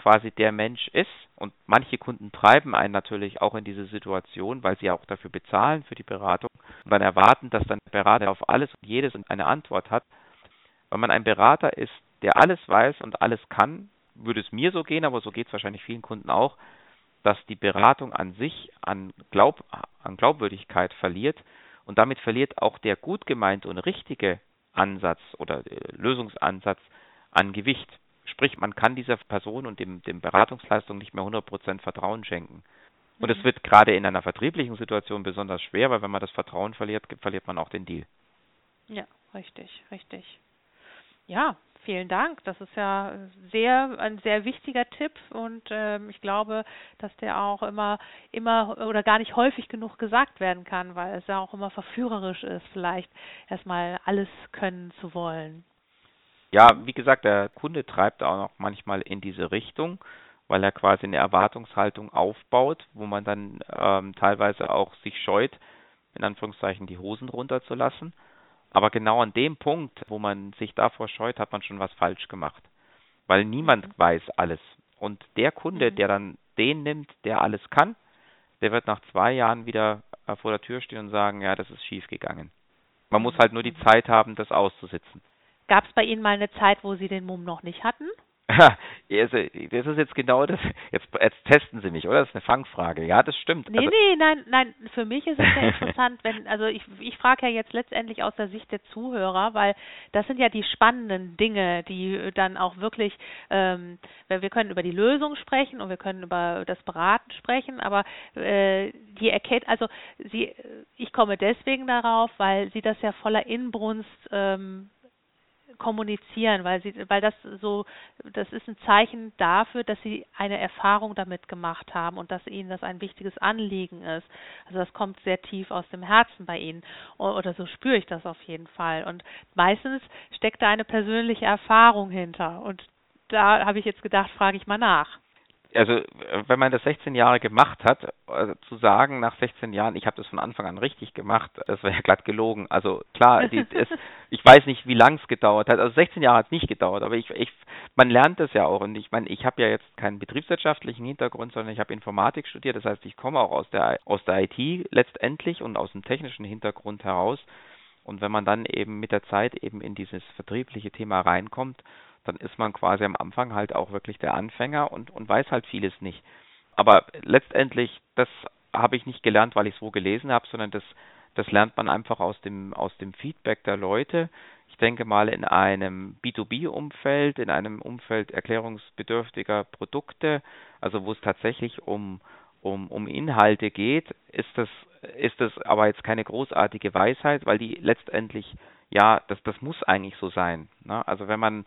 S4: quasi der Mensch ist und manche Kunden treiben einen natürlich auch in diese Situation, weil sie auch dafür bezahlen für die Beratung und dann erwarten, dass dann der Berater auf alles und jedes eine Antwort hat. Wenn man ein Berater ist, der alles weiß und alles kann, würde es mir so gehen, aber so geht es wahrscheinlich vielen Kunden auch, dass die Beratung an sich an, Glaub, an Glaubwürdigkeit verliert und damit verliert auch der gut gemeinte und richtige Ansatz oder äh, Lösungsansatz an Gewicht. Sprich, man kann dieser Person und dem, dem Beratungsleistung nicht mehr 100% Vertrauen schenken. Und es mhm. wird gerade in einer vertrieblichen Situation besonders schwer, weil wenn man das Vertrauen verliert, verliert man auch den Deal.
S3: Ja, richtig, richtig. Ja, vielen Dank. Das ist ja sehr ein sehr wichtiger Tipp und ähm, ich glaube, dass der auch immer immer oder gar nicht häufig genug gesagt werden kann, weil es ja auch immer verführerisch ist, vielleicht erstmal alles können zu wollen.
S4: Ja, wie gesagt, der Kunde treibt auch noch manchmal in diese Richtung, weil er quasi eine Erwartungshaltung aufbaut, wo man dann ähm, teilweise auch sich scheut, in Anführungszeichen die Hosen runterzulassen. Aber genau an dem Punkt, wo man sich davor scheut, hat man schon was falsch gemacht. Weil niemand mhm. weiß alles. Und der Kunde, mhm. der dann den nimmt, der alles kann, der wird nach zwei Jahren wieder äh, vor der Tür stehen und sagen, ja, das ist schief gegangen. Man muss halt nur die mhm. Zeit haben, das auszusitzen.
S3: Gab es bei Ihnen mal eine Zeit, wo Sie den Mumm noch nicht hatten?
S4: Also, das ist jetzt genau das. Jetzt, jetzt testen Sie mich, oder? Das ist eine Fangfrage. Ja, das stimmt.
S3: Nee,
S4: also,
S3: nee, nein, nein. Für mich ist es ja *laughs* interessant, wenn, also ich, ich frage ja jetzt letztendlich aus der Sicht der Zuhörer, weil das sind ja die spannenden Dinge, die dann auch wirklich, ähm, wir können über die Lösung sprechen und wir können über das Beraten sprechen, aber äh, die erkennt, also sie, ich komme deswegen darauf, weil sie das ja voller Inbrunst ähm, kommunizieren, weil sie, weil das so, das ist ein Zeichen dafür, dass sie eine Erfahrung damit gemacht haben und dass ihnen das ein wichtiges Anliegen ist. Also das kommt sehr tief aus dem Herzen bei ihnen oder so spüre ich das auf jeden Fall. Und meistens steckt da eine persönliche Erfahrung hinter und da habe ich jetzt gedacht, frage ich mal nach
S4: also wenn man das 16 Jahre gemacht hat, also zu sagen nach 16 Jahren, ich habe das von Anfang an richtig gemacht, das wäre ja glatt gelogen. Also klar, die, *laughs* es, ich weiß nicht, wie lang es gedauert hat. Also 16 Jahre hat es nicht gedauert, aber ich, ich, man lernt das ja auch. Und ich meine, ich habe ja jetzt keinen betriebswirtschaftlichen Hintergrund, sondern ich habe Informatik studiert. Das heißt, ich komme auch aus der aus der IT letztendlich und aus dem technischen Hintergrund heraus. Und wenn man dann eben mit der Zeit eben in dieses vertriebliche Thema reinkommt, dann ist man quasi am Anfang halt auch wirklich der Anfänger und, und weiß halt vieles nicht. Aber letztendlich, das habe ich nicht gelernt, weil ich es wo gelesen habe, sondern das, das lernt man einfach aus dem, aus dem Feedback der Leute. Ich denke mal in einem B2B-Umfeld, in einem Umfeld erklärungsbedürftiger Produkte, also wo es tatsächlich um, um, um Inhalte geht, ist das, ist das aber jetzt keine großartige Weisheit, weil die letztendlich, ja, das, das muss eigentlich so sein. Ne? Also wenn man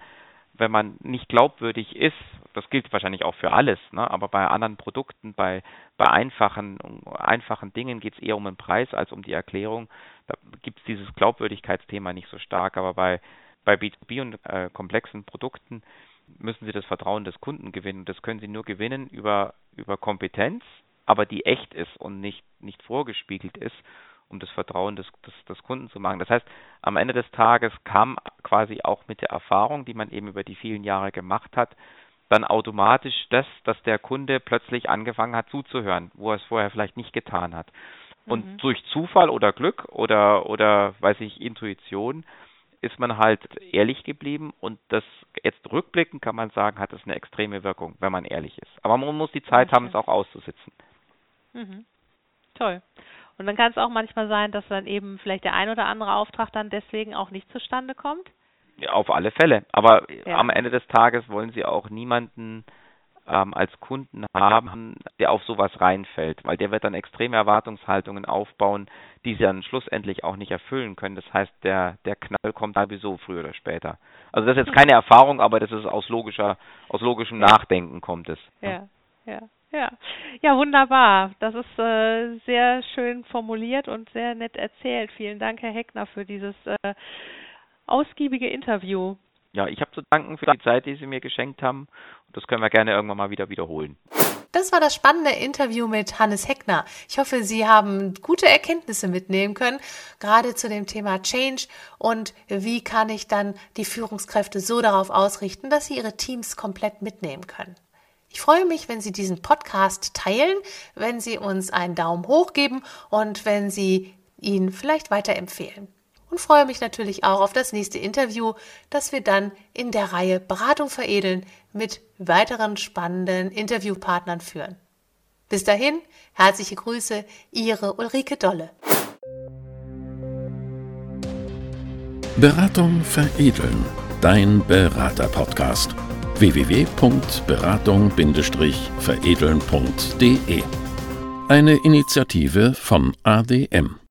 S4: wenn man nicht glaubwürdig ist, das gilt wahrscheinlich auch für alles, ne? aber bei anderen Produkten, bei, bei einfachen, einfachen Dingen geht es eher um den Preis als um die Erklärung. Da gibt es dieses Glaubwürdigkeitsthema nicht so stark, aber bei, bei B2B und äh, komplexen Produkten müssen Sie das Vertrauen des Kunden gewinnen. Das können Sie nur gewinnen über, über Kompetenz, aber die echt ist und nicht, nicht vorgespiegelt ist um das Vertrauen des, des, des Kunden zu machen. Das heißt, am Ende des Tages kam quasi auch mit der Erfahrung, die man eben über die vielen Jahre gemacht hat, dann automatisch das, dass der Kunde plötzlich angefangen hat zuzuhören, wo er es vorher vielleicht nicht getan hat. Und mhm. durch Zufall oder Glück oder oder weiß ich Intuition ist man halt ehrlich geblieben und das jetzt rückblickend kann man sagen, hat es eine extreme Wirkung, wenn man ehrlich ist. Aber man muss die Zeit haben, es auch auszusitzen.
S3: Mhm. Toll. Und dann kann es auch manchmal sein, dass dann eben vielleicht der ein oder andere Auftrag dann deswegen auch nicht zustande kommt?
S4: Ja, auf alle Fälle. Aber ja. am Ende des Tages wollen Sie auch niemanden ähm, als Kunden haben, der auf sowas reinfällt, weil der wird dann extreme Erwartungshaltungen aufbauen, die sie dann schlussendlich auch nicht erfüllen können. Das heißt, der, der Knall kommt sowieso früher oder später. Also das ist jetzt *laughs* keine Erfahrung, aber das ist aus logischer, aus logischem Nachdenken kommt es.
S3: Ja, ja. Ja, ja, wunderbar. Das ist äh, sehr schön formuliert und sehr nett erzählt. Vielen Dank, Herr Heckner, für dieses äh, ausgiebige Interview.
S4: Ja, ich habe zu danken für die Zeit, die Sie mir geschenkt haben. Und das können wir gerne irgendwann mal wieder wiederholen.
S2: Das war das spannende Interview mit Hannes Heckner. Ich hoffe, Sie haben gute Erkenntnisse mitnehmen können, gerade zu dem Thema Change und wie kann ich dann die Führungskräfte so darauf ausrichten, dass sie ihre Teams komplett mitnehmen können. Ich freue mich, wenn Sie diesen Podcast teilen, wenn Sie uns einen Daumen hoch geben und wenn Sie ihn vielleicht weiterempfehlen. Und freue mich natürlich auch auf das nächste Interview, das wir dann in der Reihe Beratung veredeln mit weiteren spannenden Interviewpartnern führen. Bis dahin, herzliche Grüße, Ihre Ulrike Dolle.
S1: Beratung veredeln. Dein Berater-Podcast www.beratung-veredeln.de Eine Initiative von ADM